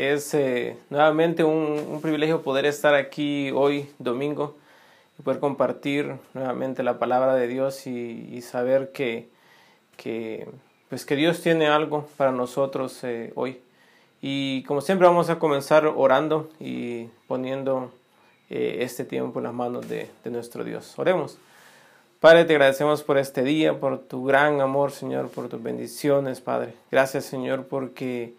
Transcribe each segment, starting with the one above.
Es eh, nuevamente un, privilegio poder estar aquí hoy, domingo, y poder compartir nuevamente la palabra de Dios y, saber que, pues que Dios tiene algo para nosotros eh, hoy. Y como siempre vamos a comenzar orando y poniendo eh, este tiempo en las manos de, de nuestro Dios. Oremos. Padre, te agradecemos por este día, por tu gran amor, Señor, por tus bendiciones, Padre. Gracias, Señor, porque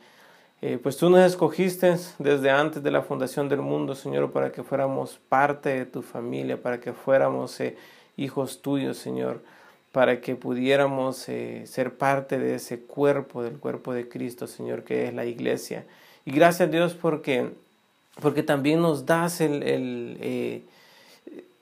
eh, pues tú nos escogiste desde antes de la fundación del mundo, Señor, para que fuéramos parte de tu familia, para que fuéramos eh, hijos tuyos, Señor, para que pudiéramos eh, ser parte de ese cuerpo, del cuerpo de Cristo, Señor, que es la iglesia. Y gracias a Dios porque, porque también nos das el, el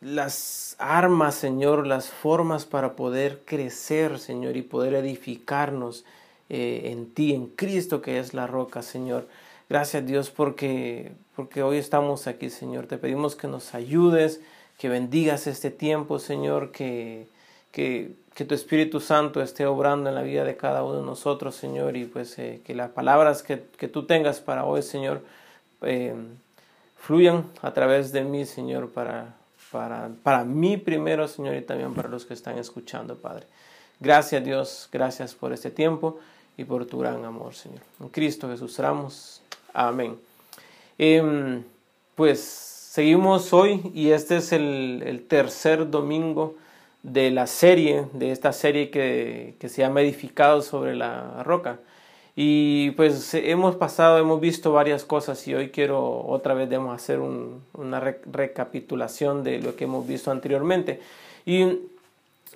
las armas, Señor, las formas para poder crecer, Señor, y poder edificarnos eh, en ti, en Cristo que es la roca, Señor. Gracias Dios porque, porque hoy estamos aquí, Señor. Te pedimos que nos ayudes, que bendigas este tiempo, Señor, que, que, que tu Espíritu Santo esté obrando en la vida de cada uno de nosotros, Señor, y pues eh, que las palabras que, que, tú tengas para hoy, Señor, eh, fluyan a través de mí, Señor, para, para, para mí primero, Señor, y también para los que están escuchando, Padre. Gracias Dios, gracias por este tiempo y por tu gran amor, Señor. En Cristo Jesús oramos. Amén. Em, pues seguimos hoy y este es el, tercer domingo de la serie, de esta serie que, se llama Edificado sobre la roca. Y pues hemos pasado, hemos visto varias cosas y hoy quiero otra vez debemos hacer una recapitulación de lo que hemos visto anteriormente. Y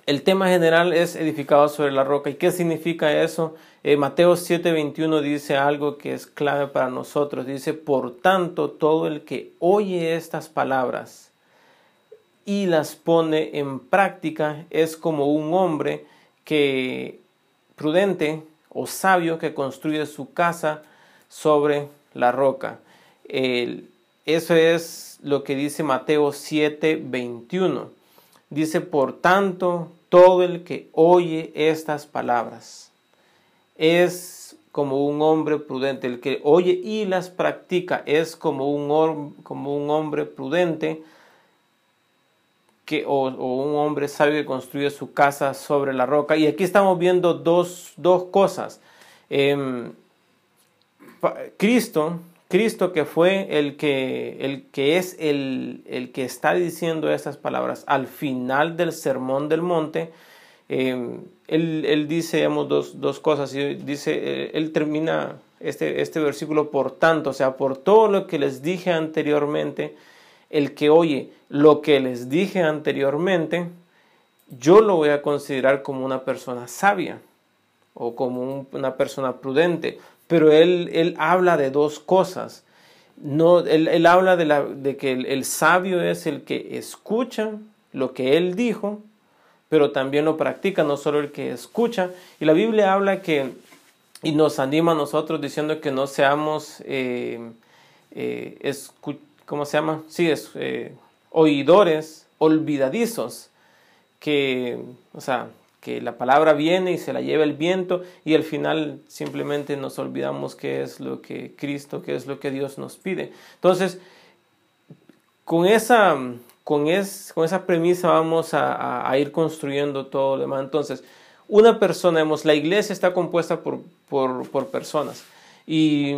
el tema general es edificado sobre la roca. ¿Y qué significa eso? Eh, Mateo 7:21 dice algo que es clave para nosotros. Dice, por tanto, todo el que oye estas palabras y las pone en práctica es como un hombre que prudente o sabio que construye su casa sobre la roca. eso es lo que dice Mateo 7:21. Dice, por tanto, todo el que oye estas palabras es como un hombre prudente. El que oye y las practica es como un, hombre prudente que, o, un hombre sabio que construye su casa sobre la roca. Y aquí estamos viendo dos, cosas. Em, Cristo Cristo que fue el que, el que es el, el, que está diciendo estas palabras al final del sermón del monte, em, él, él, dice dos, dos, cosas. Y dice, eh, él termina este, este versículo por tanto, o sea, por todo lo que les dije anteriormente, el que oye lo que les dije anteriormente, yo lo voy a considerar como una persona sabia o como una persona prudente pero él, él habla de dos cosas. No, él, él habla de, la, de que el, sabio es el que escucha lo que él dijo, pero también lo practica, no solo el que escucha. Y la Biblia habla que, y nos anima a nosotros diciendo que no seamos, eh, eh, ¿cómo se llama? Sí, es, eh, oidores olvidadizos, que, o sea, que la palabra viene y se la lleva el viento y al final simplemente nos olvidamos qué es lo que Cristo, qué es lo que Dios nos pide. Entonces, con esa, con es, con esa premisa vamos a, ir construyendo todo lo demás. Entonces, una persona, vemos, la iglesia está compuesta por, por, personas y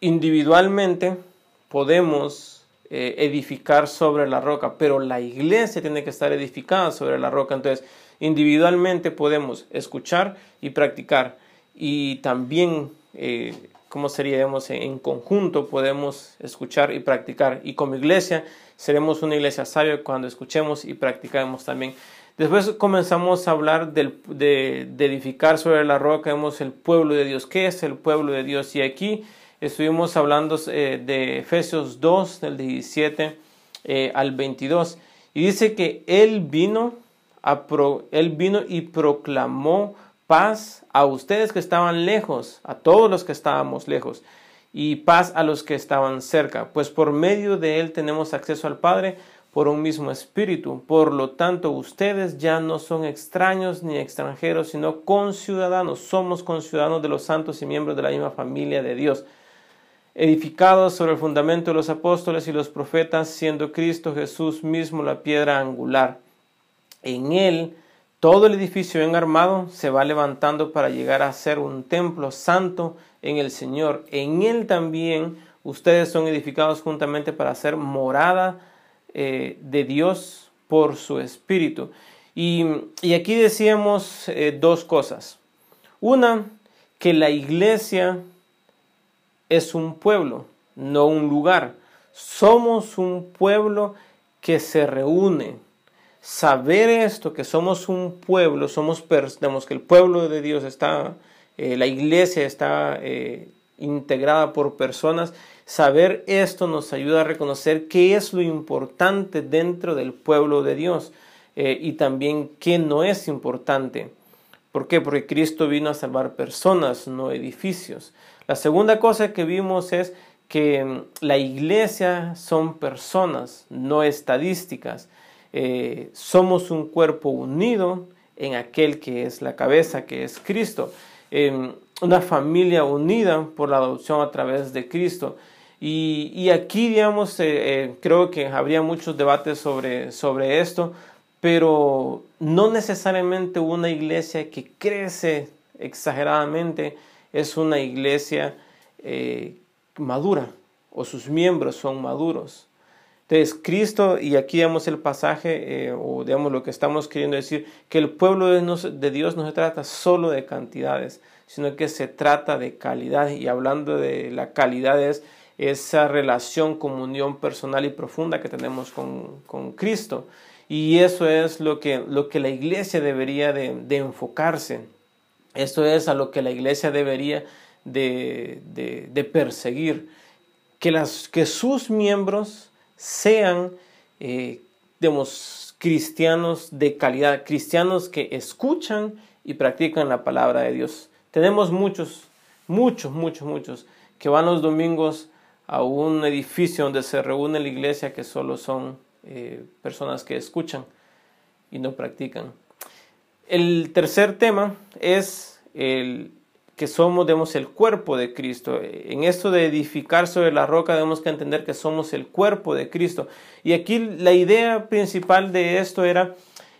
individualmente podemos eh, edificar sobre la roca, pero la iglesia tiene que estar edificada sobre la roca. Entonces, Individualmente podemos escuchar y practicar y también, eh, como seríamos en conjunto, podemos escuchar y practicar. Y como iglesia, seremos una iglesia sabia cuando escuchemos y practicamos también. Después comenzamos a hablar de, edificar sobre la roca, vemos el pueblo de Dios. ¿Qué es el pueblo de Dios? Y aquí estuvimos hablando eh, de Efesios 2, del 17 eh, al 22. Y dice que Él vino él vino y proclamó paz a ustedes que estaban lejos, a todos los que estábamos lejos, y paz a los que estaban cerca, pues por medio de Él tenemos acceso al Padre por un mismo espíritu. Por lo tanto, ustedes ya no son extraños ni extranjeros, sino conciudadanos. Somos conciudadanos de los santos y miembros de la misma familia de Dios. edificados sobre el fundamento de los apóstoles y los profetas, siendo Cristo Jesús mismo la piedra angular. En él todo el edificio bien armado se va levantando para llegar a ser un templo santo en el Señor. En él también ustedes son edificados juntamente para ser morada eh, de Dios por su Espíritu. Y, aquí decíamos eh, dos cosas. Una, que la iglesia es un pueblo, no un lugar. Somos un pueblo que se reúne. Saber esto, que somos un pueblo, somos, tenemos que el pueblo de Dios está, eh, la iglesia está eh, integrada por personas, saber esto nos ayuda a reconocer qué es lo importante dentro del pueblo de Dios eh, y también qué no es importante. ¿Por qué? Porque Cristo vino a salvar personas, no edificios. La segunda cosa que vimos es que mm, la iglesia son personas, no estadísticas. Eh, somos un cuerpo unido en aquel que es la cabeza, que es Cristo. Una familia unida por la adopción a través de Cristo. Y, aquí, digamos, eh, creo que habría muchos debates sobre, sobre esto, pero no necesariamente una iglesia que crece exageradamente es una iglesia eh, madura o sus miembros son maduros. Entonces, Cristo, y aquí vemos el pasaje, eh, o digamos lo que estamos queriendo decir, que el pueblo de, Dios no se trata solo de cantidades, sino que se trata de calidad. Y hablando de la calidad es esa relación, comunión personal y profunda que tenemos con, con Cristo. Y eso es lo que, lo que la iglesia debería de, enfocarse. Esto es a lo que la iglesia debería de, de, perseguir. Que, las, que sus miembros sean, eh, cristianos de calidad, cristianos que escuchan y practican la palabra de Dios. Tenemos muchos, muchos, muchos, muchos que van los domingos a un edificio donde se reúne la iglesia que solo son eh, personas que escuchan y no practican. El tercer tema es el que somos, demos el cuerpo de Cristo. En esto de edificar sobre la roca debemos que entender que somos el cuerpo de Cristo. Y aquí la idea principal de esto era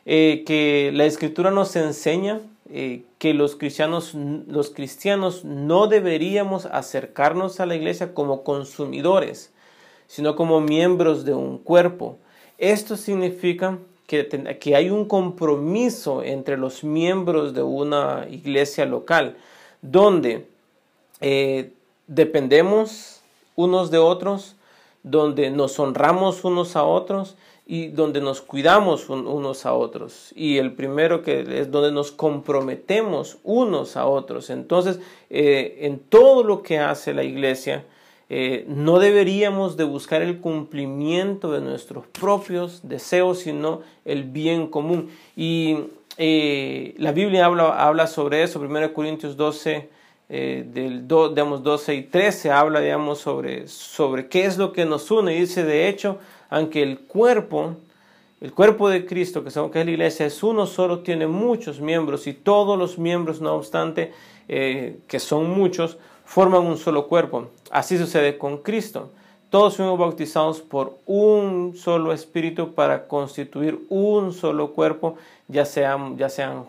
eh, que la escritura nos enseña eh, que los cristianos, los cristianos no deberíamos acercarnos a la iglesia como consumidores, sino como miembros de un cuerpo. Esto significa que, que, hay un compromiso entre los miembros de una iglesia local, donde eh, dependemos unos de otros, donde nos honramos unos a otros y donde nos cuidamos unos a otros. Y el primero que es donde nos comprometemos unos a otros. Entonces, eh, en todo lo que hace la iglesia, eh, no deberíamos de buscar el cumplimiento de nuestros propios deseos, sino el bien común. Y eh, la Biblia habla, habla, sobre eso, 1 Corintios 12, eh, del 12 y 13, habla digamos, sobre, sobre qué es lo que nos une. Y dice, de hecho, aunque el cuerpo, el cuerpo de Cristo, que, que es la iglesia, es uno solo, tiene muchos miembros y todos los miembros, no obstante, que son muchos, forman un solo cuerpo. Así sucede con Cristo. Todos fuimos bautizados por un solo espíritu para constituir un solo cuerpo, ya sean, ya sean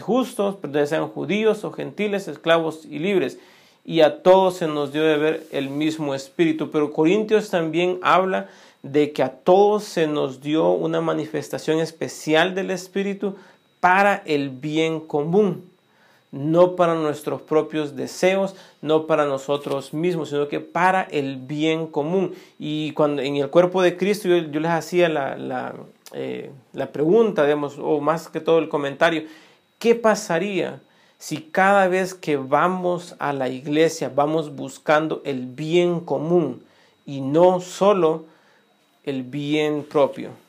justos, ya sean judíos o gentiles, esclavos y libres. Y a todos se nos dio de ver el mismo espíritu. Pero Corintios también habla de que a todos se nos dio una manifestación especial del espíritu para el bien común no para nuestros propios deseos, no para nosotros mismos, sino que para el bien común. Y cuando en el cuerpo de Cristo yo, les hacía la, la, eh, la pregunta, digamos, o más que todo el comentario, ¿qué pasaría si cada vez que vamos a la iglesia vamos buscando el bien común y no solo el bien propio?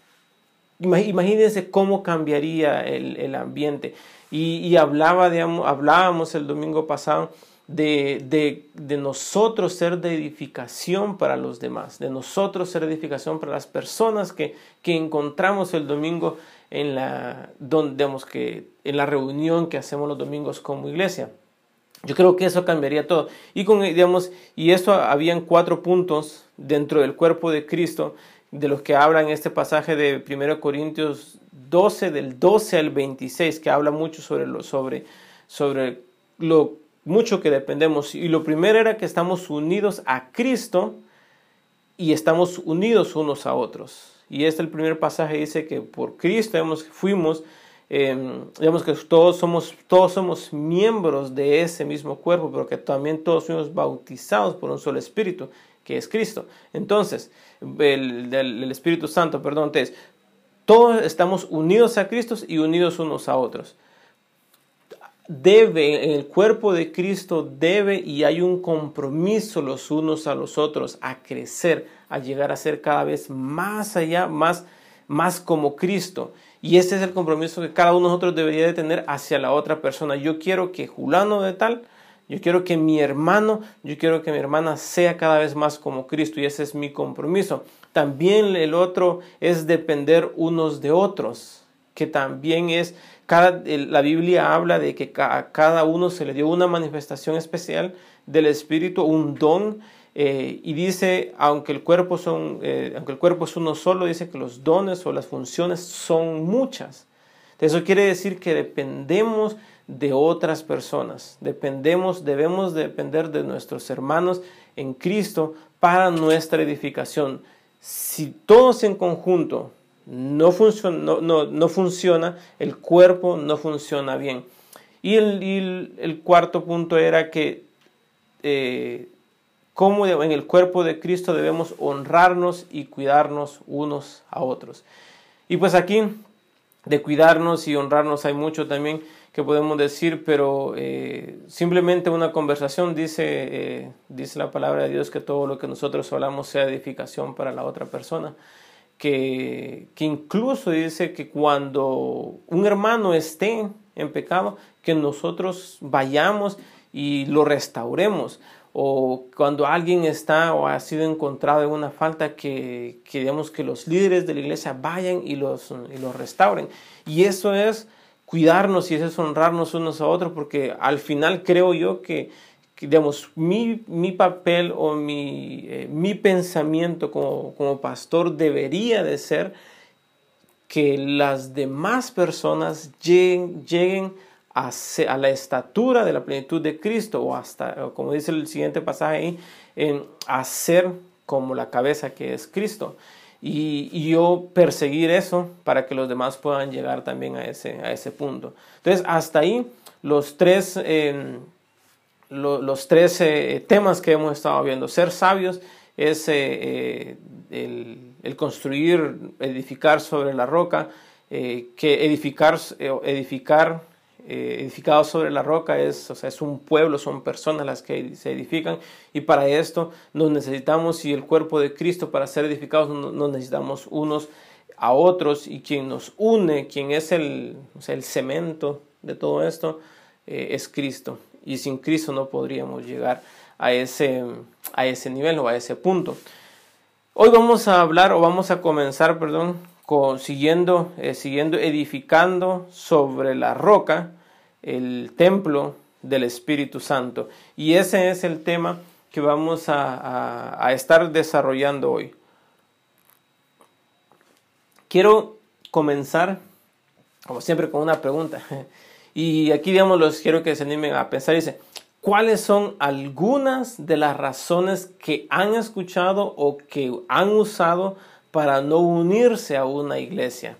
Imagínense cómo cambiaría el, el ambiente. Y, hablaba, hablábamos el domingo pasado de, de, nosotros ser de edificación para los demás, de nosotros ser de edificación para las personas que, que encontramos el domingo en la, donde, que, en la reunión que hacemos los domingos como iglesia. Yo creo que eso cambiaría todo. Y con, digamos, y eso habían cuatro puntos dentro del cuerpo de Cristo de los que habla en este pasaje de 1 Corintios 12, del 12 al 26, que habla mucho sobre lo, sobre, sobre lo mucho que dependemos. Y lo primero era que estamos unidos a Cristo y estamos unidos unos a otros. Y este el primer pasaje dice que por Cristo hemos, fuimos eh, digamos que todos somos, todos somos miembros de ese mismo cuerpo, pero que también todos fuimos bautizados por un solo Espíritu, que es Cristo. Entonces, el, Espíritu Santo, perdón, entonces, todos estamos unidos a Cristo y unidos unos a otros. Debe, en el cuerpo de Cristo debe y hay un compromiso los unos a los otros a crecer, a llegar a ser cada vez más allá, más, más como Cristo. Y ese es el compromiso que cada uno de nosotros debería de tener hacia la otra persona. Yo quiero que Julano de tal, yo quiero que mi hermano, yo quiero que mi hermana sea cada vez más como Cristo y ese es mi compromiso. También el otro es depender unos de otros, que también es, cada, la Biblia habla de que a cada uno se le dio una manifestación especial del Espíritu, un don eh, y dice, aunque el, cuerpo son, eh, aunque el cuerpo es uno solo, dice que los dones o las funciones son muchas. Eso quiere decir que dependemos de otras personas, dependemos, debemos depender de nuestros hermanos en Cristo para nuestra edificación. Si todos en conjunto no, funciona, no, funciona el cuerpo no funciona bien. Y el, el, cuarto punto era que eh, cómo en el cuerpo de Cristo debemos honrarnos y cuidarnos unos a otros. Y pues aquí de cuidarnos y honrarnos hay mucho también que podemos decir, pero eh, simplemente una conversación dice, eh, dice la palabra de Dios que todo lo que nosotros hablamos sea edificación para la otra persona. Que, que incluso dice que cuando un hermano esté en pecado, que nosotros vayamos y lo restauremos o cuando alguien está o ha sido encontrado en una falta que, que digamos que los líderes de la iglesia vayan y los, y los restauren. Y eso es cuidarnos y eso es honrarnos unos a otros porque al final creo yo que, digamos, mi, mi, papel o mi, eh, mi pensamiento como, como pastor debería de ser que las demás personas lleguen, lleguen a, la estatura de la plenitud de Cristo, o hasta, como dice el siguiente pasaje ahí, en hacer como la cabeza que es Cristo. Y, yo perseguir eso para que los demás puedan llegar también a ese, a ese punto. Entonces, hasta ahí los tres, em, los tres eh, temas que hemos estado viendo. Ser sabios es eh, eh, el, construir, edificar sobre la roca, que edificar, edificar eh, edificado sobre la roca es, o sea, es un pueblo, son personas las que se edifican y para esto nos necesitamos y el cuerpo de Cristo para ser edificados nos necesitamos unos a otros y quien nos une, quien es el, el cemento de todo esto, eh, es Cristo. Y sin Cristo no podríamos llegar a ese, a ese nivel o a ese punto. Hoy vamos a hablar o vamos a comenzar, perdón, siguiendo, eh, siguiendo edificando sobre la roca el templo del Espíritu Santo. Y ese es el tema que vamos a, a estar desarrollando hoy. Quiero comenzar, como siempre, con una pregunta. Y aquí, digamos, los quiero que se animen a pensar. Dice, ¿cuáles son algunas de las razones que han escuchado o que han usado para no unirse a una iglesia.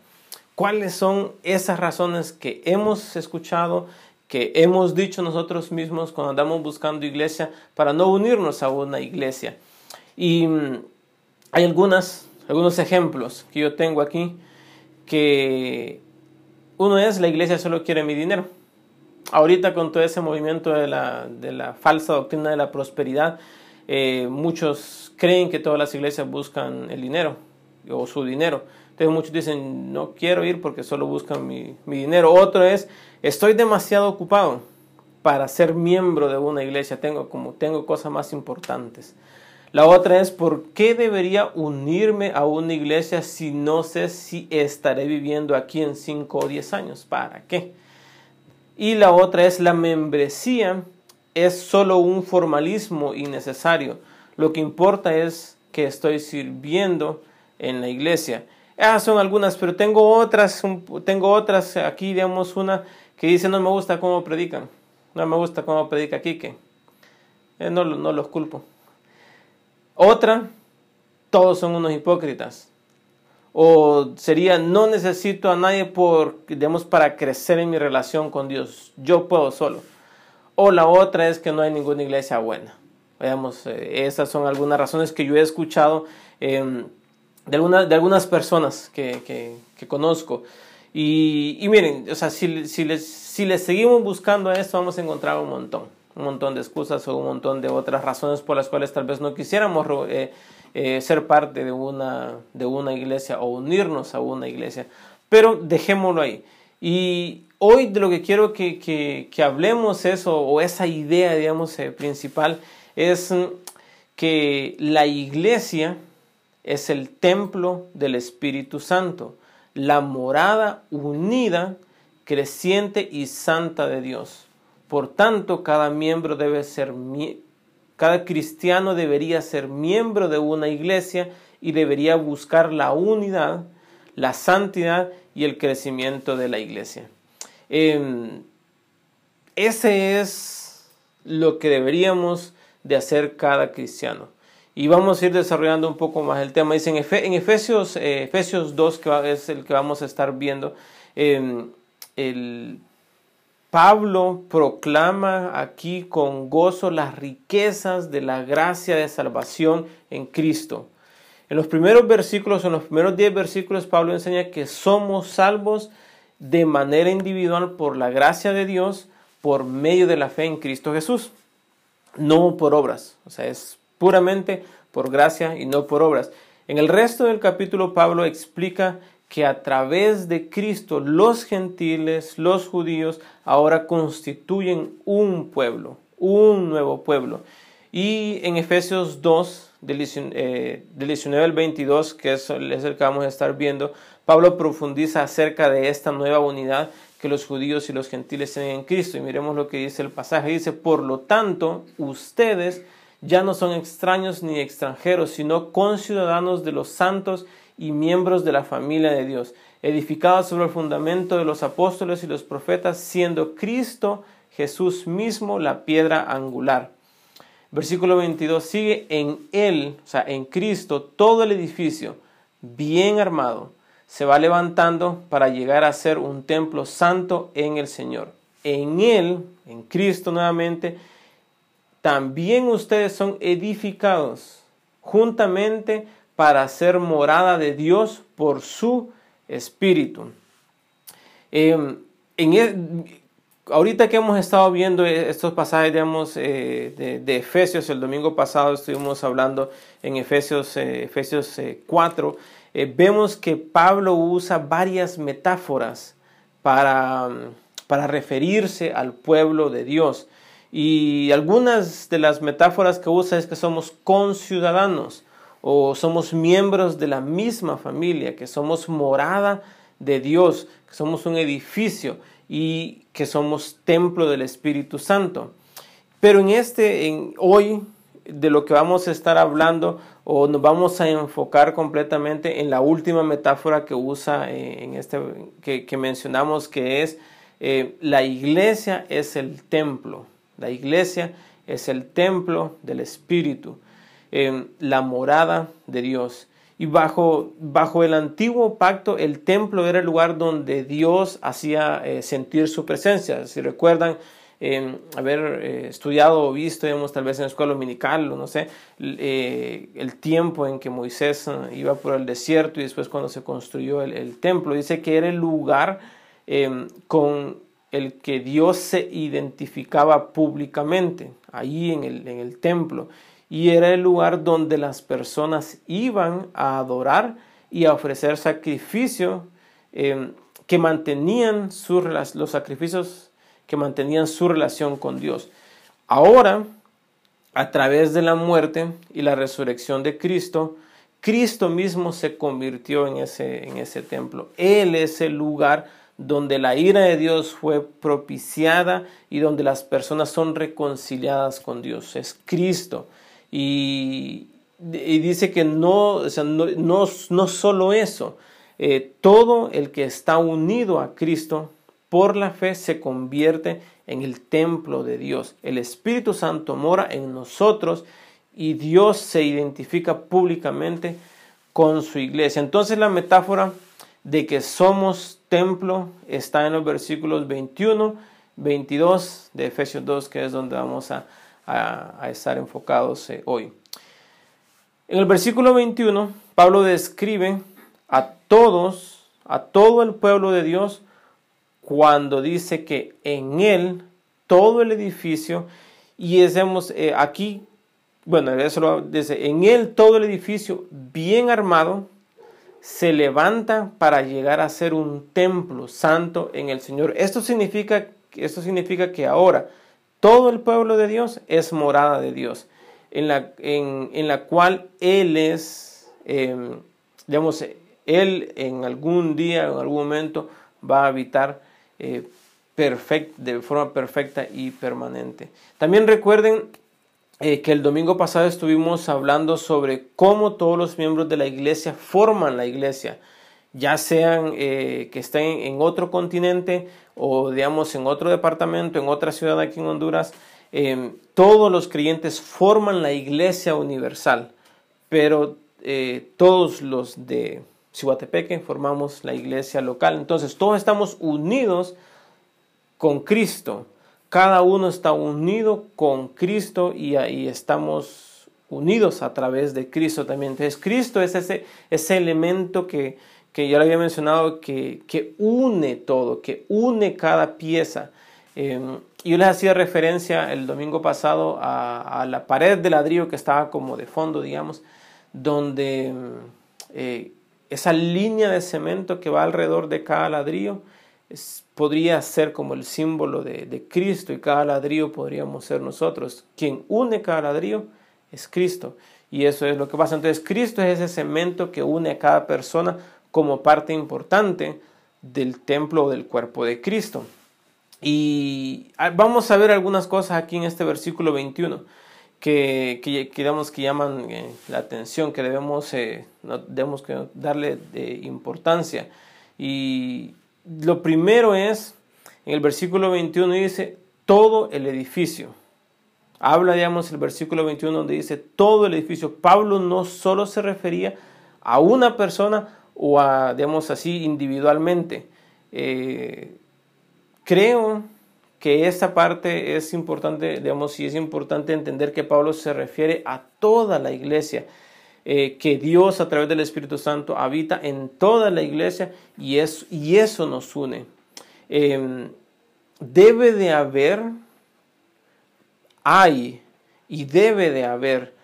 ¿Cuáles son esas razones que hemos escuchado, que hemos dicho nosotros mismos cuando andamos buscando iglesia para no unirnos a una iglesia? Y mm, hay algunas, algunos ejemplos que yo tengo aquí, que uno es la iglesia solo quiere mi dinero. Ahorita con todo ese movimiento de la, de la falsa doctrina de la prosperidad, eh, muchos creen que todas las iglesias buscan el dinero o su dinero. Entonces muchos dicen, no quiero ir porque solo buscan mi, dinero. Otro es, estoy demasiado ocupado para ser miembro de una iglesia, tengo, como, tengo cosas más importantes. La otra es, ¿por qué debería unirme a una iglesia si no sé si estaré viviendo aquí en 5 o 10 años? ¿Para qué? Y la otra es, la membresía es solo un formalismo innecesario. Lo que importa es que estoy sirviendo en la iglesia. Ah, son algunas, pero tengo otras, tengo otras aquí, digamos, una que dice no me gusta cómo predican, no me gusta cómo predica Quique. Eh, no, no los culpo. Otra, todos son unos hipócritas. O sería, no necesito a nadie por, digamos, para crecer en mi relación con Dios. Yo puedo solo. O la otra es que no hay ninguna iglesia buena. Veamos, eh, esas son algunas razones que yo he escuchado de, de algunas personas que, conozco. Y, miren, o sea, si, si, les, si les seguimos buscando a esto, vamos a encontrar un montón, un montón de excusas o un montón de otras razones por las cuales tal vez no quisiéramos eh, eh, ser parte de una, de una iglesia o unirnos a una iglesia. Pero dejémoslo ahí. Y hoy de lo que quiero que, que, hablemos eso, o esa idea, digamos, eh, principal, es que la iglesia es el templo del Espíritu Santo, la morada unida, creciente y santa de Dios. Por tanto, cada miembro debe ser cada cristiano debería ser miembro de una iglesia y debería buscar la unidad, la santidad y el crecimiento de la iglesia. Em, ese es lo que deberíamos de hacer cada cristiano. Y vamos a ir desarrollando un poco más el tema. Dice en, Efesios, eh, Efesios 2, que es el que vamos a estar viendo, em, el Pablo proclama aquí con gozo las riquezas de la gracia de salvación en Cristo. En los primeros versículos, en los primeros 10 versículos, Pablo enseña que somos salvos de manera individual por la gracia de Dios por medio de la fe en Cristo Jesús, no por obras. O sea, es puramente por gracia y no por obras. En el resto del capítulo Pablo explica que a través de Cristo los gentiles, los judíos, ahora constituyen un pueblo, un nuevo pueblo. Y en Efesios 2, del 19 al 22, que es el que vamos a estar viendo, Pablo profundiza acerca de esta nueva unidad que los judíos y los gentiles tienen en Cristo. Y miremos lo que dice el pasaje. Dice, por lo tanto, ustedes ya no son extraños ni extranjeros, sino conciudadanos de los santos y miembros de la familia de Dios, edificados sobre el fundamento de los apóstoles y los profetas, siendo Cristo Jesús mismo la piedra angular. Versículo 22 sigue en Él, o sea, en Cristo, todo el edificio bien armado se va levantando para llegar a ser un templo santo en el Señor. En Él, en Cristo nuevamente, también ustedes son edificados juntamente para ser morada de Dios por su Espíritu. Em, en e, ahorita que hemos estado viendo estos pasajes digamos, eh, de, Efesios, el domingo pasado estuvimos hablando en Efesios, eh, Efesios 4, eh, vemos que Pablo usa varias metáforas para, para referirse al pueblo de Dios. Y algunas de las metáforas que usa es que somos conciudadanos o somos miembros de la misma familia, que somos morada de Dios, que somos un edificio y que somos templo del Espíritu Santo. Pero en este, en hoy, de lo que vamos a estar hablando, o nos vamos a enfocar completamente en la última metáfora que usa eh, en este, que, mencionamos, que es eh, la iglesia es el templo. La iglesia es el templo del Espíritu, la morada de Dios. Y bajo, bajo el antiguo pacto, el templo era el lugar donde Dios hacía eh, sentir su presencia. Si recuerdan haber eh, estudiado o visto, digamos, tal vez en la escuela dominical, o no sé, eh, el tiempo en que Moisés iba por el desierto y después cuando se construyó el, el templo, dice que era el lugar con el que Dios se identificaba públicamente, ahí en el, en el templo, y era el lugar donde las personas iban a adorar y a ofrecer sacrificio em, que mantenían los sacrificios que mantenían su relación con Dios. Ahora, a través de la muerte y la resurrección de Cristo, Cristo mismo se convirtió en ese, en ese templo. Él es el lugar donde la ira de Dios fue propiciada y donde las personas son reconciliadas con Dios. Es Cristo. Y, dice que no, no, no, solo eso, eh, todo el que está unido a Cristo por la fe se convierte en el templo de Dios. El Espíritu Santo mora en nosotros y Dios se identifica públicamente con su iglesia. Entonces la metáfora de que somos templo está en los versículos 21, 22 de Efesios 2, que es donde vamos a, estar enfocados eh, hoy. En el versículo 21, Pablo describe a todos, a todo el pueblo de Dios, cuando dice que en él todo el edificio, y decimos eh, aquí, bueno, eso lo dice, en él todo el edificio bien armado, se levanta para llegar a ser un templo santo en el Señor. Esto significa, esto significa que ahora todo el pueblo de Dios es morada de Dios, en la, en, la cual Él es, em, digamos, Él en algún día, en algún momento va a habitar eh, de forma perfecta y permanente. También recuerden eh, que el domingo pasado estuvimos hablando sobre cómo todos los miembros de la iglesia forman la iglesia, ya sean eh, que estén en otro continente o digamos en otro departamento, en otra ciudad aquí en Honduras, em, todos los creyentes forman la iglesia universal, pero eh, todos los de Cihuatepeque formamos la iglesia local. Entonces todos estamos unidos con Cristo cada uno está unido con Cristo y ahí estamos unidos a través de Cristo también. Entonces Cristo es ese, ese elemento que, que ya lo había mencionado, que, que, une todo, que une cada pieza. Eh, yo les hacía referencia el domingo pasado a, la pared de ladrillo que estaba como de fondo, digamos, donde eh, esa línea de cemento que va alrededor de cada ladrillo podría ser como el símbolo de, Cristo y cada ladrillo podríamos ser nosotros. Quien une cada ladrillo es Cristo. Y eso es lo que pasa. Entonces Cristo es ese cemento que une a cada persona como parte importante del templo o del cuerpo de Cristo. Y ah, vamos a ver algunas cosas aquí en este versículo 21 que, que, que llaman eh, la atención, que debemos, eh, debemos darle importancia. Y lo primero es, en el versículo 21 dice, todo el edificio. Habla, digamos, el versículo 21 donde dice todo el edificio. Pablo no solo se refería a una persona o a, digamos así, individualmente. Eh, creo que esta parte es importante, digamos, y es importante entender que Pablo se refiere a toda la iglesia. Eh, que Dios a través del Espíritu Santo habita en toda la iglesia y, y eso nos une. Em, debe de haber, hay y debe de haber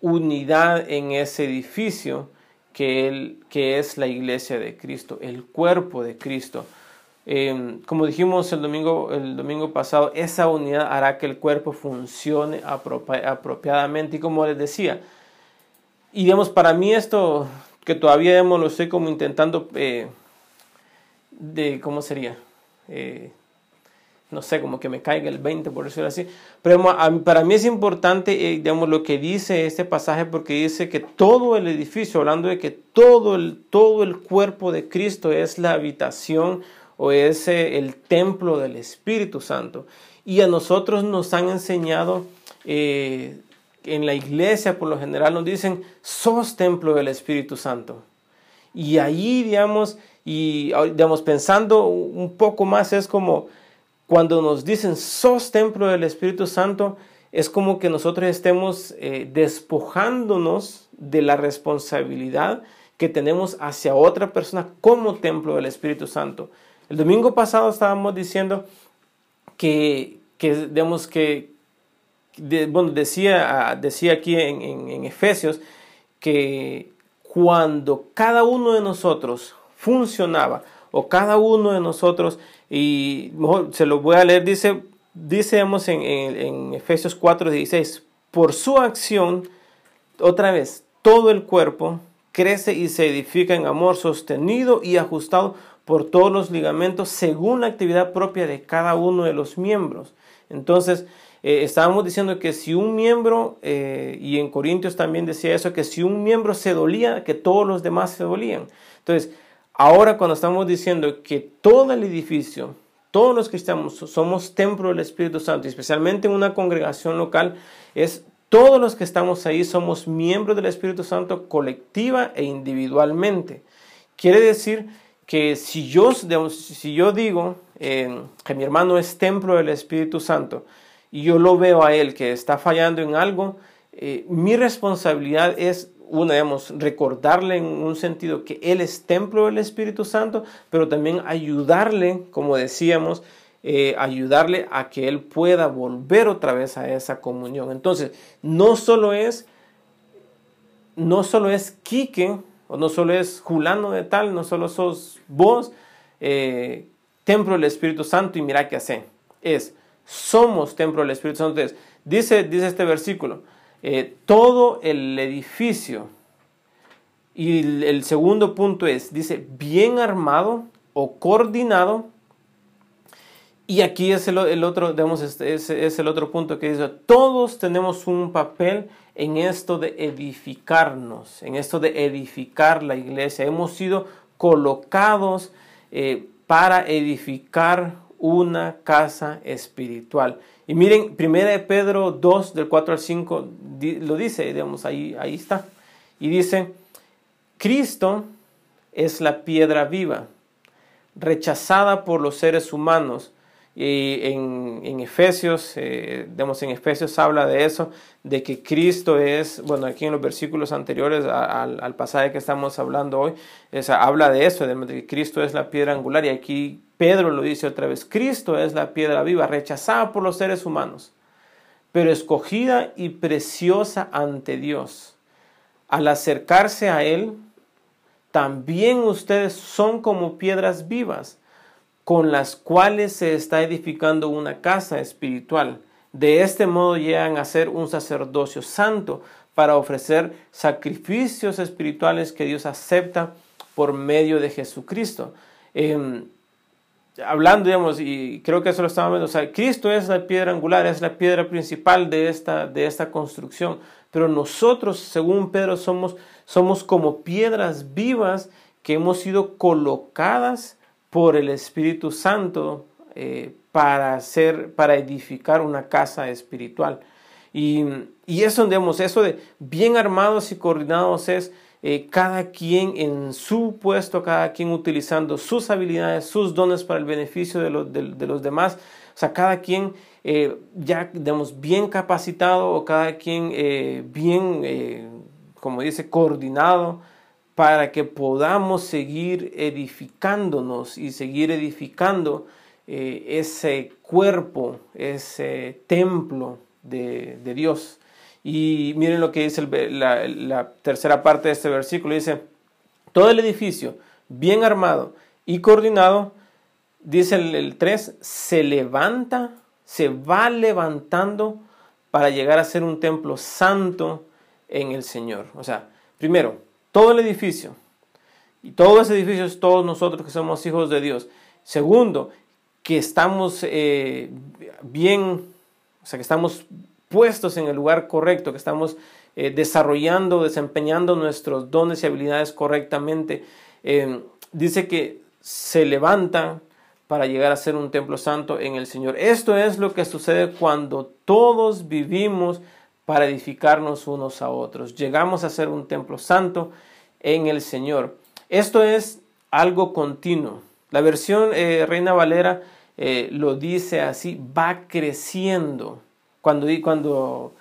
unidad en ese edificio que, que es la iglesia de Cristo, el cuerpo de Cristo. Em, como dijimos el domingo, el domingo pasado, esa unidad hará que el cuerpo funcione apropiadamente y como les decía, y digamos, para mí esto, que todavía lo estoy como intentando, eh, de, ¿cómo sería? Eh, no sé, como que me caiga el 20, por decirlo así. Pero para mí es importante, eh, digamos, lo que dice este pasaje, porque dice que todo el edificio, hablando de que todo el, todo el cuerpo de Cristo es la habitación o es el templo del Espíritu Santo. Y a nosotros nos han enseñado en la iglesia por lo general nos dicen, sos templo del Espíritu Santo. Y ahí, digamos, y digamos, pensando un poco más, es como cuando nos dicen, sos templo del Espíritu Santo, es como que nosotros estemos eh, despojándonos de la responsabilidad que tenemos hacia otra persona como templo del Espíritu Santo. El domingo pasado estábamos diciendo que, que, digamos, que, bueno, decía, decía aquí en, Efesios que cuando cada uno de nosotros funcionaba o cada uno de nosotros, y mejor se lo voy a leer, dice, dice en, en Efesios 4, 16, por su acción, otra vez, todo el cuerpo crece y se edifica en amor sostenido y ajustado por todos los ligamentos según la actividad propia de cada uno de los miembros. Entonces, eh, estábamos diciendo que si un miembro, eh, y en Corintios también decía eso, que si un miembro se dolía, que todos los demás se dolían. Entonces, ahora cuando estamos diciendo que todo el edificio, todos los cristianos somos templo del Espíritu Santo, especialmente en una congregación local, es todos los que estamos ahí somos miembros del Espíritu Santo colectiva e individualmente. Quiere decir que si yo, si yo digo eh, que mi hermano es templo del Espíritu Santo y yo lo veo a él que está fallando en algo, eh, mi responsabilidad es, una, digamos, recordarle en un sentido que él es templo del Espíritu Santo, pero también ayudarle, como decíamos, eh, ayudarle a que él pueda volver otra vez a esa comunión. Entonces, no solo es, no solo es Quique, o no solo es Julano de tal, no solo sos vos, eh, templo del Espíritu Santo y mira qué hace. Es, somos templo del Espíritu Santo. dice, dice este versículo, eh, todo el edificio, y el, segundo punto es, dice, bien armado o coordinado, y aquí es el, otro, digamos, este, es, el otro punto que dice, todos tenemos un papel en esto de edificarnos, en esto de edificar la iglesia. Hemos sido colocados eh, para edificar una casa espiritual. Y miren, 1 Pedro 2, del 4 al 5, lo dice, digamos, ahí, ahí está. Y dice, Cristo es la piedra viva, rechazada por los seres humanos, y en, Efesios, eh, en Efesios habla de eso, de que Cristo es, bueno, aquí en los versículos anteriores al, pasaje que estamos hablando hoy, habla de eso, de que Cristo es la piedra angular. Y aquí Pedro lo dice otra vez, Cristo es la piedra viva, rechazada por los seres humanos, pero escogida y preciosa ante Dios. Al acercarse a Él, también ustedes son como piedras vivas con las cuales se está edificando una casa espiritual. De este modo llegan a ser un sacerdocio santo para ofrecer sacrificios espirituales que Dios acepta por medio de Jesucristo. Em, hablando, digamos, y creo que eso lo estamos viendo, o sea, Cristo es la piedra angular, es la piedra principal de esta, de esta construcción, pero nosotros, según Pedro, somos, somos como piedras vivas que hemos sido colocadas por el Espíritu Santo eh, para, hacer, para edificar una casa espiritual. Y, y eso, digamos, eso de bien armados y coordinados es eh, cada quien en su puesto, cada quien utilizando sus habilidades, sus dones para el beneficio de, de, los demás. O sea, cada quien eh, ya, digamos, bien capacitado o cada quien bien, como dice, coordinado para que podamos seguir edificándonos y seguir edificando eh, ese cuerpo, ese templo de, Dios. Y miren lo que dice la, tercera parte de este versículo. Dice, todo el edificio bien armado y coordinado, dice el, el 3, se levanta, se va levantando para llegar a ser un templo santo en el Señor. O sea, primero, todo el edificio. Y todo ese edificio es todos nosotros que somos hijos de Dios. Segundo, que estamos eh, bien, o sea, que estamos puestos en el lugar correcto, que estamos eh, desarrollando, desempeñando nuestros dones y habilidades correctamente. Eh, dice que se levanta para llegar a ser un templo santo en el Señor. Esto es lo que sucede cuando todos vivimos para edificarnos unos a otros. Llegamos a ser un templo santo en el Señor. Esto es algo continuo. La versión eh, Reina Valera eh, lo dice así, va creciendo. Cuando, cuando,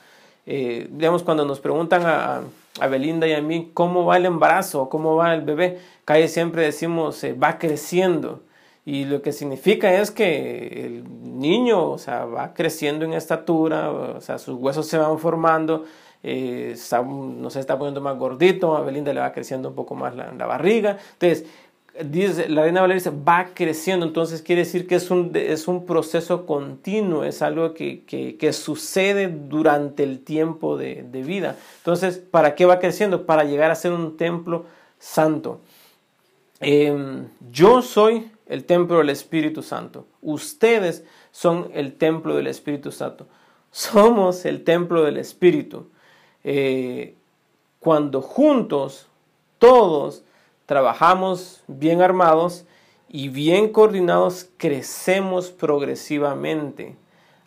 eh, digamos, cuando nos preguntan a, a, Belinda y a mí cómo va el embarazo, cómo va el bebé, casi siempre decimos va creciendo. Y lo que significa es que el niño, o sea, va creciendo en estatura, o sea, sus huesos se van formando, eh, no se está poniendo más gordito, a Belinda le va creciendo un poco más la, barriga. Entonces, dice, la reina Valeria dice, va creciendo, entonces quiere decir que es un, es un proceso continuo, es algo que, que, sucede durante el tiempo de, de, vida. Entonces, ¿para qué va creciendo? Para llegar a ser un templo santo. em, yo soy el templo del Espíritu Santo. Ustedes son el templo del Espíritu Santo. Somos el templo del Espíritu. Eh, cuando juntos, todos, trabajamos bien armados y bien coordinados, crecemos progresivamente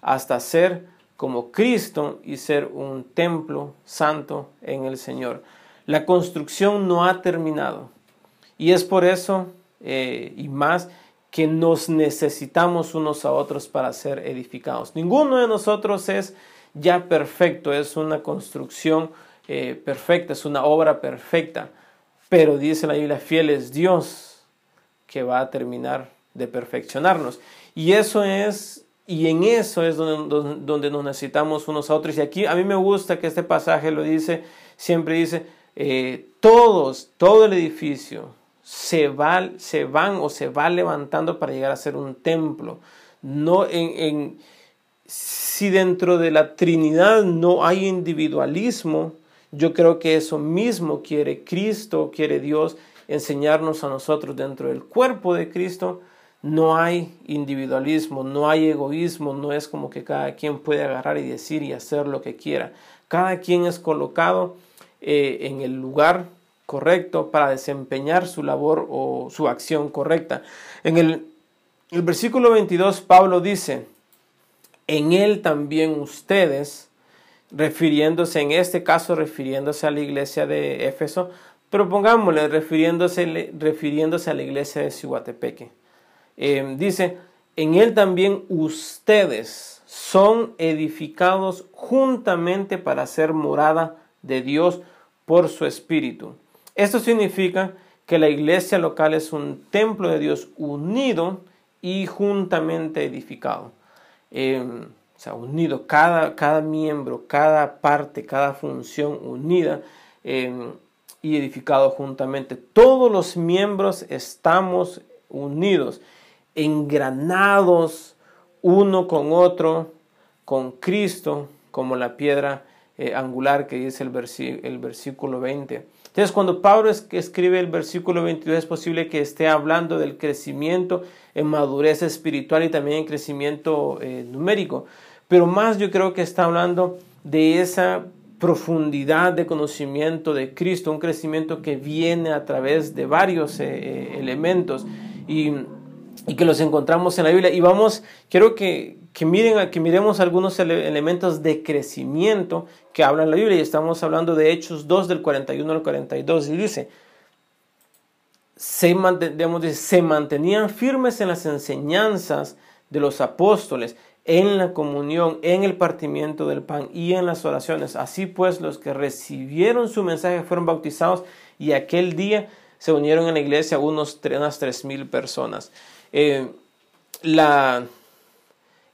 hasta ser como Cristo y ser un templo santo en el Señor. La construcción no ha terminado y es por eso eh, y más que nos necesitamos unos a otros para ser edificados. Ninguno de nosotros es ya perfecto, es una construcción eh, perfecta, es una obra perfecta, pero dice la Biblia, fiel es Dios que va a terminar de perfeccionarnos. Y eso es, y en eso es donde, donde nos necesitamos unos a otros. Y aquí a mí me gusta que este pasaje lo dice, siempre dice, eh, todos, todo el edificio, se, va, se van o se va levantando para llegar a ser un templo. No en, si dentro de la Trinidad no hay individualismo, yo creo que eso mismo quiere Cristo, quiere Dios enseñarnos a nosotros dentro del cuerpo de Cristo. No hay individualismo, no hay egoísmo, no es como que cada quien puede agarrar y decir y hacer lo que quiera. Cada quien es colocado eh, en el lugar correcto para desempeñar su labor o su acción correcta. En el, versículo 22 Pablo dice, en él también ustedes, refiriéndose en este caso, refiriéndose a la iglesia de Éfeso, pero pongámosle, refiriéndose, refiriéndose a la iglesia de Cihuatepeque. Eh, dice, en él también ustedes son edificados juntamente para ser morada de Dios por su espíritu. Esto significa que la iglesia local es un templo de Dios unido y juntamente edificado. Em, o sea, unido, cada, cada, miembro, cada parte, cada función unida em, y edificado juntamente. Todos los miembros estamos unidos, engranados uno con otro, con Cristo, como la piedra eh, angular que dice el, el versículo 20. Entonces, cuando Pablo escribe el versículo 22, es posible que esté hablando del crecimiento en madurez espiritual y también en crecimiento eh, numérico. Pero más yo creo que está hablando de esa profundidad de conocimiento de Cristo, un crecimiento que viene a través de varios eh, eh, elementos y, y, que los encontramos en la Biblia. Y vamos, quiero que, que, miren, que miremos algunos elementos de crecimiento que habla en la Biblia. Y estamos hablando de Hechos 2 del 41 al 42. Y dice, se, se mantenían firmes en las enseñanzas de los apóstoles, en la comunión, en el partimiento del pan y en las oraciones. Así pues, los que recibieron su mensaje fueron bautizados y aquel día se unieron en la iglesia unos, unas tres mil personas. Eh, la,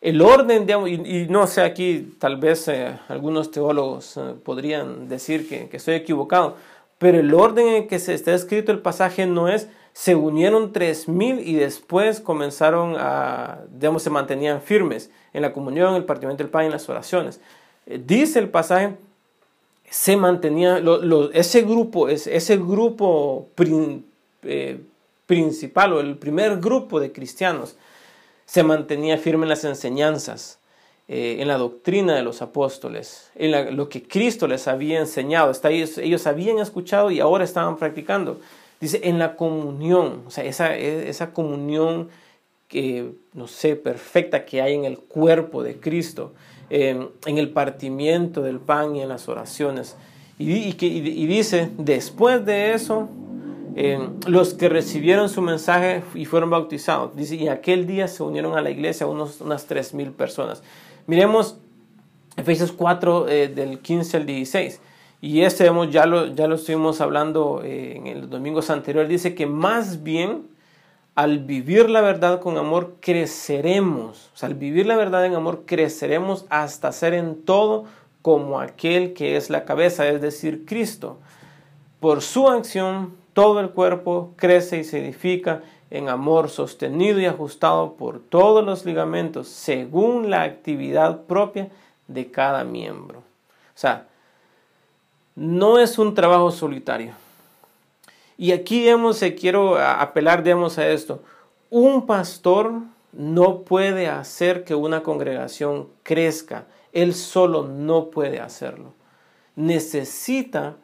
el orden, y, no sé, aquí tal vez eh, algunos teólogos eh, podrían decir que, estoy equivocado, pero el orden en que se está escrito el pasaje no es se unieron tres mil y después comenzaron a, digamos, se mantenían firmes en la comunión, el partimiento del pan y en las oraciones. Eh, dice el pasaje, se mantenía, ese grupo, ese grupo principal o el primer grupo de cristianos se mantenía firme en las enseñanzas, eh, en la doctrina de los apóstoles, en lo que Cristo les había enseñado. Está, ellos, ellos habían escuchado y ahora estaban practicando. Dice, en la comunión, o sea, esa, esa comunión que, no sé, perfecta que hay en el cuerpo de Cristo, en el partimiento del pan y en las oraciones. Y, y dice, después de eso, los que recibieron su mensaje y fueron bautizados. Dice, y aquel día se unieron a la iglesia unos, unas 3.000 personas. Miremos Efesios 4 eh, del 15 al 16. Y este ya lo, ya lo estuvimos hablando eh, en los domingos anteriores. Dice que más bien al vivir la verdad con amor creceremos. O sea, al vivir la verdad en amor creceremos hasta ser en todo como aquel que es la cabeza, es decir, Cristo. Por su acción todo el cuerpo crece y se edifica en amor sostenido y ajustado por todos los ligamentos según la actividad propia de cada miembro. O sea, no es un trabajo solitario. Y aquí, digamos, quiero apelar, digamos, a esto. Un pastor no puede hacer que una congregación crezca. Él solo no puede hacerlo. Necesita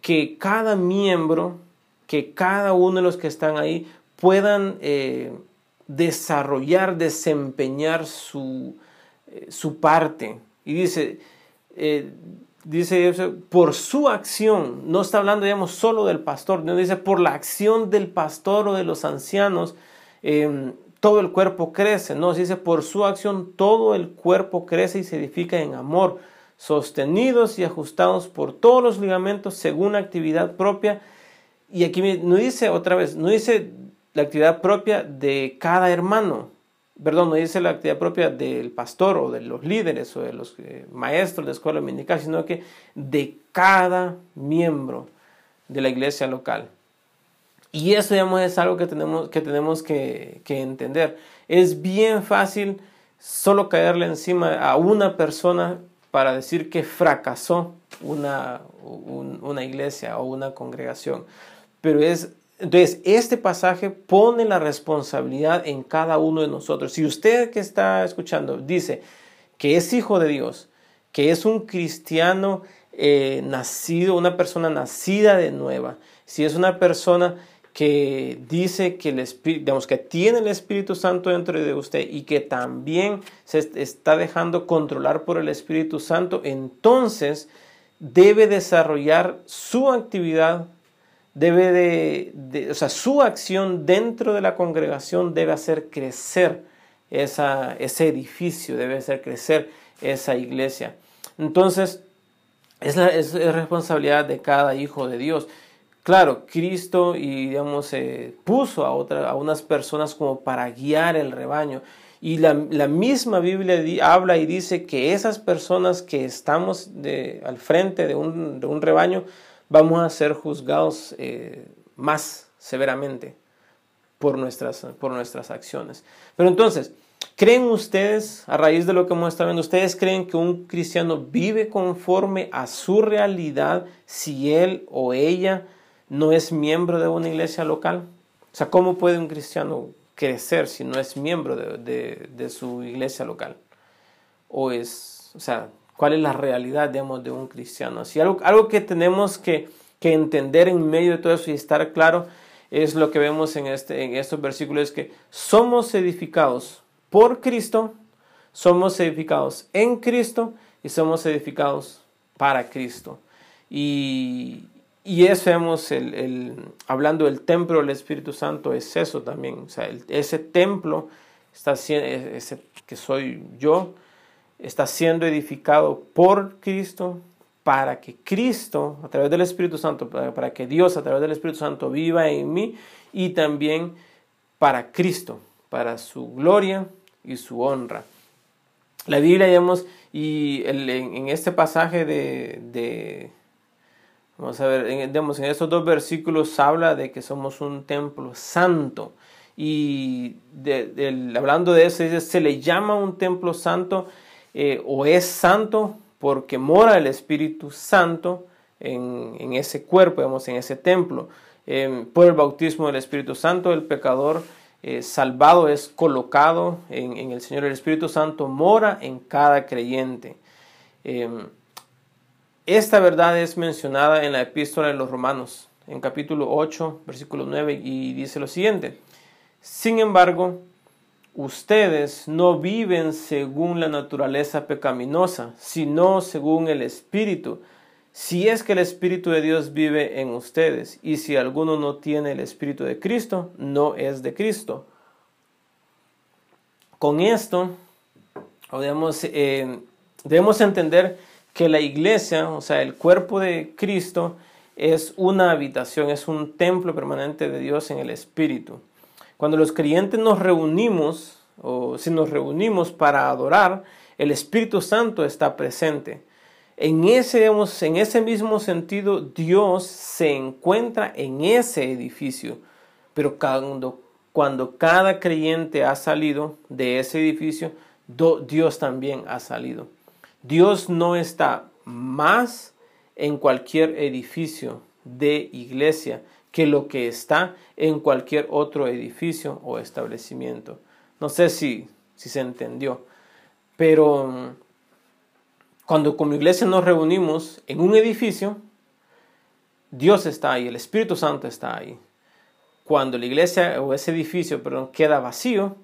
que cada miembro, que cada uno de los que están ahí puedan eh, desarrollar, desempeñar su, eh, su parte. Y dice, eh, dice, por su acción, no está hablando, digamos, solo del pastor, dice por la acción del pastor o de los ancianos, em, todo el cuerpo crece, no, dice por su acción todo el cuerpo crece y se edifica en amor, sostenidos y ajustados por todos los ligamentos según actividad propia. Y aquí no dice otra vez, no dice la actividad propia de cada hermano, perdón, no dice la actividad propia del pastor o de los líderes o de los eh, maestros de escuela dominical, sino que de cada miembro de la iglesia local. Y eso, digamos, es algo que tenemos que, tenemos que, entender. Es bien fácil solo caerle encima a una persona para decir que fracasó una, una iglesia o una congregación. Pero es entonces, este pasaje pone la responsabilidad en cada uno de nosotros. Si usted que está escuchando dice que es hijo de Dios, que es un cristiano eh, nacido, una persona nacida de nueva, si es una persona que dice que, el Espíritu, que tiene el Espíritu Santo dentro de usted y que también se está dejando controlar por el Espíritu Santo, entonces debe desarrollar su actividad debe de, o sea, su acción dentro de la congregación debe hacer crecer esa, ese edificio, debe hacer crecer esa iglesia. Entonces, es, la, es, responsabilidad de cada hijo de Dios. Claro, Cristo y digamos puso a, otra, a unas personas como para guiar el rebaño. Y la, la misma Biblia habla y dice que esas personas que estamos al frente de un, de un rebaño, vamos a ser juzgados eh, más severamente por nuestras, por nuestras acciones. Pero entonces, ¿creen ustedes, a raíz de lo que hemos estado viendo, ustedes creen que un cristiano vive conforme a su realidad si él o ella no es miembro de una iglesia local? O sea, ¿cómo puede un cristiano crecer si no es miembro de, de su iglesia local? O es, o sea, cuál es la realidad, digamos, de un cristiano. Así, algo, algo que tenemos que, que, entender en medio de todo eso y estar claro es lo que vemos en, este, en estos versículos, que somos edificados por Cristo, somos edificados en Cristo y somos edificados para Cristo. Y, y eso vemos, el, el, hablando del templo del Espíritu Santo, es eso también. O sea, ese templo está, ese, que soy yo, está siendo edificado por Cristo para que Cristo, a través del Espíritu Santo, para, que Dios a través del Espíritu Santo viva en mí y también para Cristo, para su gloria y su honra. La Biblia, digamos, y en, este pasaje de, vamos a ver, en, digamos, en estos dos versículos habla de que somos un templo santo. Y hablando de eso, se le llama un templo santo eh, o es santo porque mora el Espíritu Santo en, ese cuerpo, en ese templo. Em, por el bautismo del Espíritu Santo, el pecador eh, salvado es colocado en, el Señor. El Espíritu Santo mora en cada creyente. Esta verdad es mencionada en la epístola de los Romanos, en capítulo 8, versículo 9, y dice lo siguiente. Sin embargo, ustedes no viven según la naturaleza pecaminosa, sino según el Espíritu. Si es que el Espíritu de Dios vive en ustedes, y si alguno no tiene el Espíritu de Cristo, no es de Cristo. Con esto, debemos, eh, debemos entender que la iglesia, o sea, el cuerpo de Cristo, es una habitación, es un templo permanente de Dios en el Espíritu. Cuando los creyentes nos reunimos, o si nos reunimos para adorar, el Espíritu Santo está presente. En ese, en ese mismo sentido, Dios se encuentra en ese edificio. Pero cuando, cuando cada creyente ha salido de ese edificio, Dios también ha salido. Dios no está más en cualquier edificio de iglesia que lo que está en cualquier otro edificio o establecimiento. No sé si, si se entendió, pero mm, cuando como iglesia nos reunimos en un edificio, Dios está ahí, el Espíritu Santo está ahí. Cuando la iglesia o ese edificio perdón, queda vacío,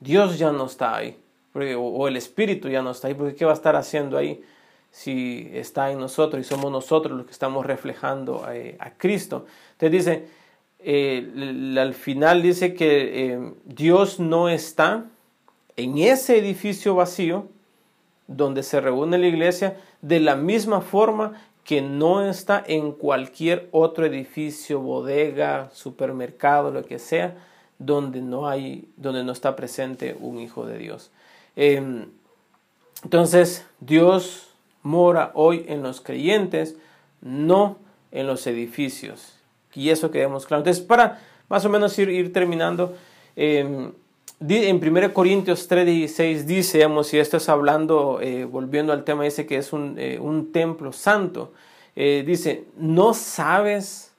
Dios ya no está ahí, o, el Espíritu ya no está ahí, porque ¿qué va a estar haciendo ahí si está en nosotros y somos nosotros los que estamos reflejando eh, a Cristo? Entonces dice, eh, al final dice que eh, Dios no está en ese edificio vacío donde se reúne la iglesia de la misma forma que no está en cualquier otro edificio, bodega, supermercado, lo que sea, donde no hay, donde no está presente un hijo de Dios. Em, entonces, Dios mora hoy en los creyentes, no en los edificios. Y eso quedemos claro. Entonces, para más o menos ir, terminando, em, en 1 Corintios 3:16 dice, digamos, y esto es hablando, eh, volviendo al tema, dice que es un, eh, templo santo. Eh, dice, no sabes,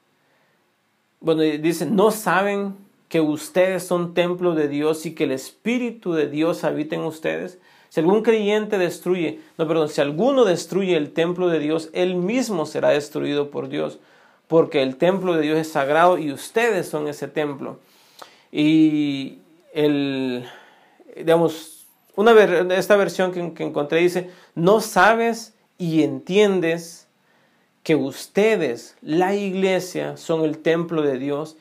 bueno, dice, no saben que ustedes son templo de Dios y que el Espíritu de Dios habita en ustedes. Si algún creyente destruye, no, perdón, si alguno destruye el templo de Dios, él mismo será destruido por Dios, porque el templo de Dios es sagrado y ustedes son ese templo. Y, el, digamos, una esta versión que, que encontré dice, no sabes y entiendes que ustedes, la iglesia, son el templo de Dios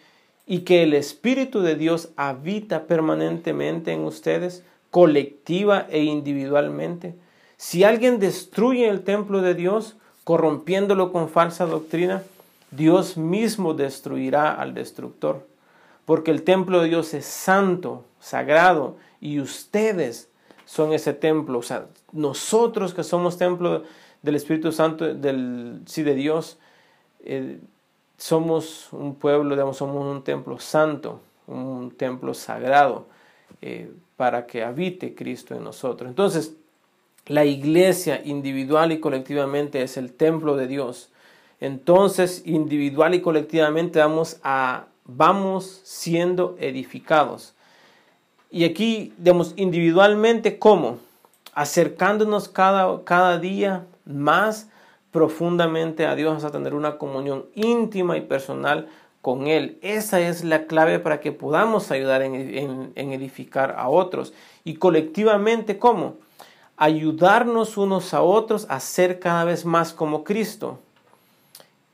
y que el Espíritu de Dios habita permanentemente en ustedes, colectiva e individualmente. Si alguien destruye el templo de Dios, corrompiéndolo con falsa doctrina, Dios mismo destruirá al destructor porque el templo de Dios es santo, sagrado, y ustedes son ese templo. O sea, nosotros que somos templo del Espíritu Santo, del, sí, de Dios, eh, somos un pueblo, digamos, somos un templo santo, un templo sagrado, eh, para que habite Cristo en nosotros. Entonces, la iglesia individual y colectivamente es el templo de Dios. Entonces, individual y colectivamente vamos a vamos siendo edificados. Y aquí, digamos, individualmente, ¿cómo? Acercándonos cada, cada día más profundamente a Dios, a tener una comunión íntima y personal con Él. Esa es la clave para que podamos ayudar en, en edificar a otros. Y colectivamente, ¿cómo? Ayudarnos unos a otros a ser cada vez más como Cristo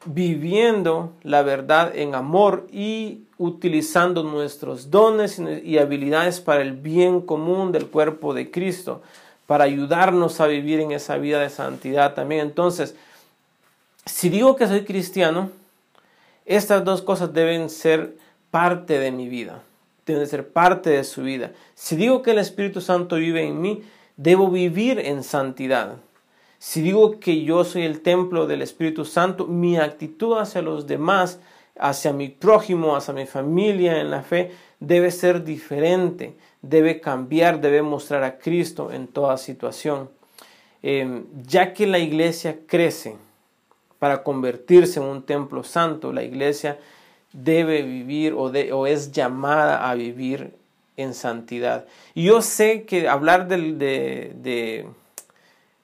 viviendo la verdad en amor y utilizando nuestros dones y habilidades para el bien común del cuerpo de Cristo, para ayudarnos a vivir en esa vida de santidad también. Entonces, si digo que soy cristiano, estas dos cosas deben ser parte de mi vida, deben ser parte de su vida. Si digo que el Espíritu Santo vive en mí, debo vivir en santidad. Si digo que yo soy el templo del Espíritu Santo, mi actitud hacia los demás, hacia mi prójimo, hacia mi familia en la fe, debe ser diferente, debe cambiar, debe mostrar a Cristo en toda situación. Em, ya que la iglesia crece para convertirse en un templo santo, la iglesia debe vivir o, es llamada a vivir en santidad. Y yo sé que hablar de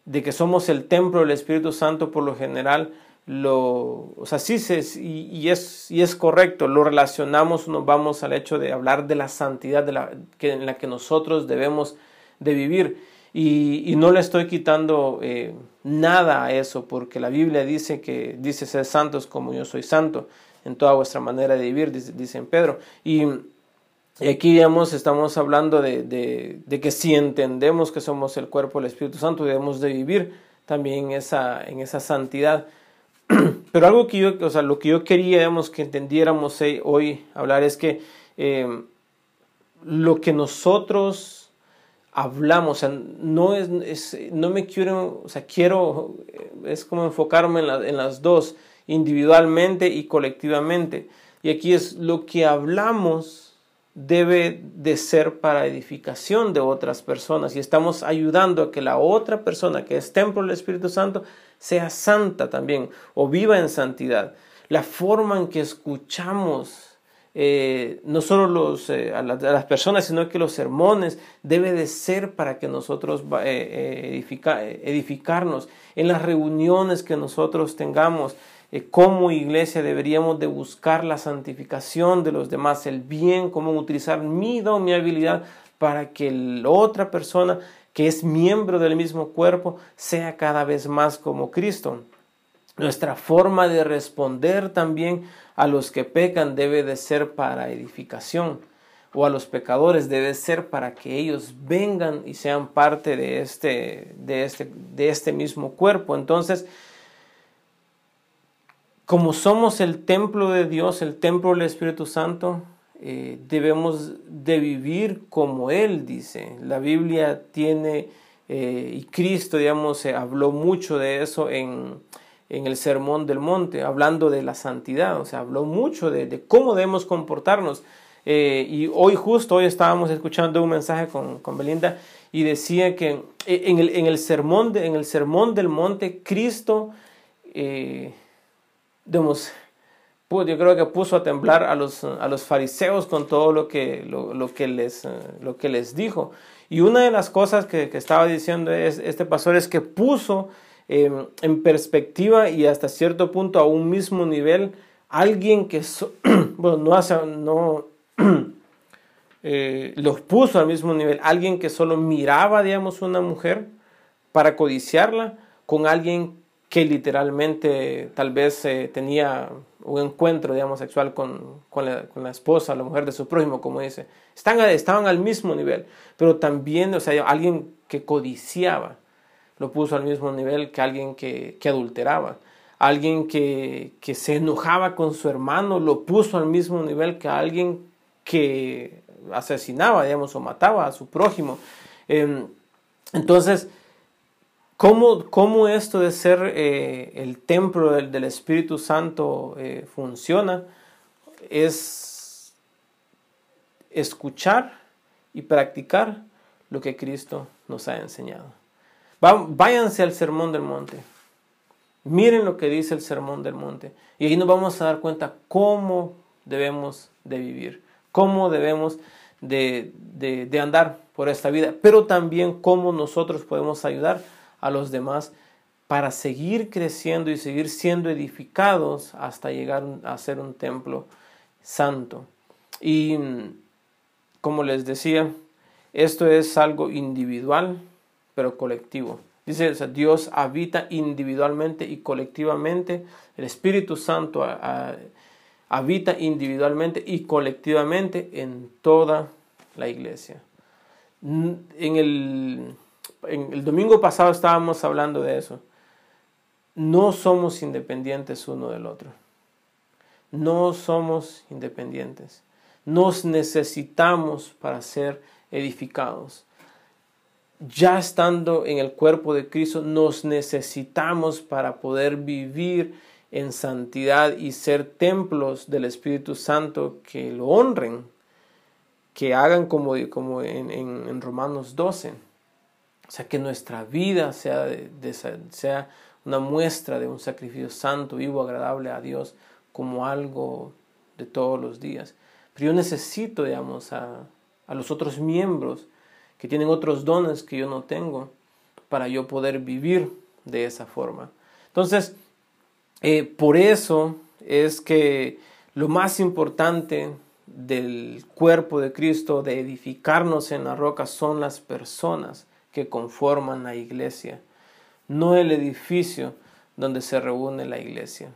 de que somos el templo del Espíritu Santo por lo general, lo, o sea, sí se, y, es, y es correcto, lo relacionamos, nos vamos al hecho de hablar de la santidad de la, que, en la que nosotros debemos de vivir. Y, no le estoy quitando eh, nada a eso, porque la Biblia dice que dice ser santos como yo soy santo en toda vuestra manera de vivir, dice, en Pedro. Y aquí, digamos, estamos hablando de, de, que si entendemos que somos el cuerpo del Espíritu Santo, debemos de vivir también en esa, en esa santidad. Pero algo que yo, o sea, lo que yo quería, que entendiéramos hoy hablar es que eh, lo que nosotros hablamos, o sea, no es, no me quiero, o sea, quiero, es como enfocarme en, en las dos, individualmente y colectivamente. Y aquí es lo que hablamos debe de ser para edificación de otras personas y estamos ayudando a que la otra persona que es templo del Espíritu Santo sea santa también o viva en santidad. la forma en que escuchamos eh, no solo los, eh, a, las personas, sino que los sermones debe de ser para que nosotros eh, edificarnos en las reuniones que nosotros tengamos. como iglesia deberíamos de buscar la santificación de los demás, el bien, cómo utilizar mi don, mi habilidad para que la otra persona que es miembro del mismo cuerpo sea cada vez más como Cristo. Nuestra forma de responder también a los que pecan debe de ser para edificación o a los pecadores debe ser para que ellos vengan y sean parte de este, de este, de este mismo cuerpo. Entonces, como somos el templo de Dios, el templo del Espíritu Santo, eh, debemos de vivir como Él dice. La Biblia tiene, eh, y Cristo, digamos, habló mucho de eso en, en el Sermón del Monte, hablando de la santidad, o sea, habló mucho de, cómo debemos comportarnos. Eh, y hoy justo, hoy estábamos escuchando un mensaje con, con Belinda y decía que en el, en el, sermón, en el sermón del Monte, Cristo, eh, yo creo que puso a temblar a los, a los fariseos con todo lo que, lo, que, les, lo que les dijo. Y una de las cosas que, que estaba diciendo es, este pastor es que puso Em, en perspectiva y hasta cierto punto a un mismo nivel, alguien que, bueno, no, hace, no eh, los puso al mismo nivel, alguien que solo miraba, digamos, una mujer para codiciarla, con alguien que literalmente tal vez eh, tenía un encuentro, digamos, sexual con, la, con, la, esposa, la mujer de su prójimo, como dice. Están, estaban al mismo nivel, pero también, o sea, alguien que codiciaba lo puso al mismo nivel que alguien que, adulteraba. Alguien que, se enojaba con su hermano lo puso al mismo nivel que alguien que asesinaba, digamos, o mataba a su prójimo. Em, entonces, ¿cómo, ¿cómo, esto de ser eh, el templo del, Espíritu Santo eh, funciona? Es escuchar y practicar lo que Cristo nos ha enseñado váyanse al Sermón del Monte. Miren lo que dice el Sermón del Monte. Y ahí nos vamos a dar cuenta cómo debemos de vivir, cómo debemos de, de, andar por esta vida, pero también cómo nosotros podemos ayudar a los demás para seguir creciendo y seguir siendo edificados hasta llegar a ser un templo santo. Y como les decía, esto es algo individual, pero colectivo. Dice, Dios habita individualmente y colectivamente. El Espíritu Santo habita individualmente y colectivamente en toda la iglesia. En el, en el domingo pasado estábamos hablando de eso. No somos independientes uno del otro. No somos independientes. Nos necesitamos para ser edificados ya estando en el cuerpo de Cristo, nos necesitamos para poder vivir en santidad y ser templos del Espíritu Santo que lo honren, que hagan como, como en, Romanos 12. O sea, que nuestra vida sea, sea una muestra de un sacrificio santo, vivo, agradable a Dios, como algo de todos los días. Pero yo necesito, digamos, a, a los otros miembros que tienen otros dones que yo no tengo, para yo poder vivir de esa forma. Entonces, eh, por eso es que lo más importante del cuerpo de Cristo, de edificarnos en la roca, son las personas que conforman la iglesia, no el edificio donde se reúne la iglesia.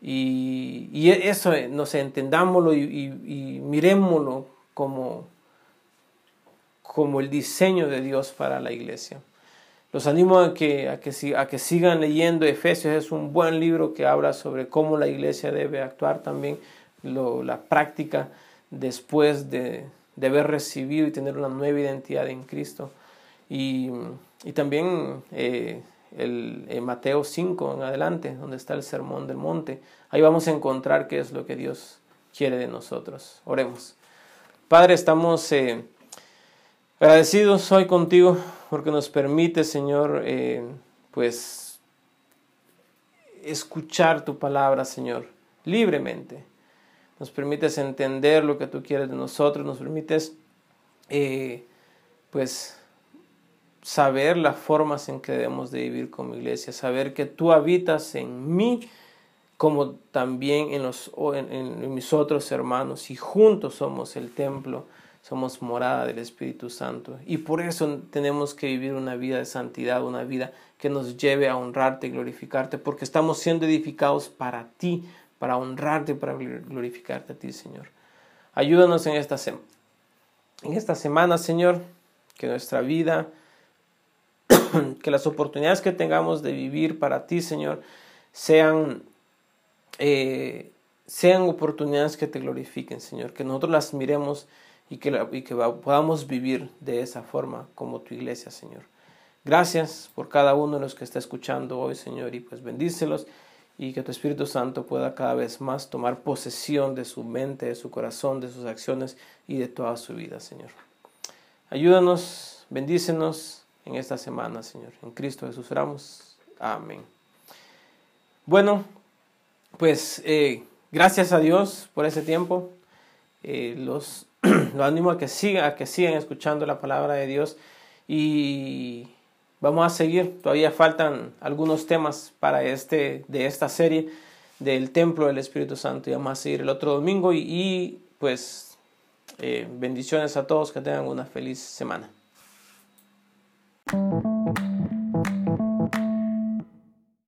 Y, eso, no sé, entendámoslo y, y miremoslo como, como el diseño de Dios para la iglesia. Los animo a que, a que, a sigan leyendo Efesios, es un buen libro que habla sobre cómo la iglesia debe actuar también, la práctica después de, haber recibido y tener una nueva identidad en Cristo. Y, y también eh, el, Mateo 5 en adelante, donde está el sermón del monte. Ahí vamos a encontrar qué es lo que Dios quiere de nosotros. Oremos. Padre, estamos... Eh, Agradecido soy contigo porque nos permite, Señor, eh, pues escuchar tu palabra, Señor, libremente. Nos permites entender lo que tú quieres de nosotros, nos permites eh, pues saber las formas en que debemos de vivir como iglesia, saber que tú habitas en mí como también en, los, en mis otros hermanos y juntos somos el templo somos morada del Espíritu Santo. Y por eso tenemos que vivir una vida de santidad, una vida que nos lleve a honrarte y glorificarte, porque estamos siendo edificados para ti, para honrarte y para glorificarte a ti, Señor. Ayúdanos en esta, en esta semana, Señor, que nuestra vida, que las oportunidades que tengamos de vivir para ti, Señor, sean, eh, sean oportunidades que te glorifiquen, Señor, que nosotros las miremos y que, que podamos vivir de esa forma como tu iglesia, Señor. Gracias por cada uno de los que está escuchando hoy, Señor, y pues bendícelos y que tu Espíritu Santo pueda cada vez más tomar posesión de su mente, de su corazón, de sus acciones y de toda su vida, Señor. Ayúdanos, bendícenos en esta semana, Señor. En Cristo Jesús oramos. Amén. Bueno, pues eh, gracias a Dios por ese tiempo. Eh, los lo animo a que, siga, a que sigan escuchando la palabra de Dios y vamos a seguir. Todavía faltan algunos temas para este, de esta serie del templo del Espíritu Santo y vamos a seguir el otro domingo y, pues eh, bendiciones a todos, que tengan una feliz semana.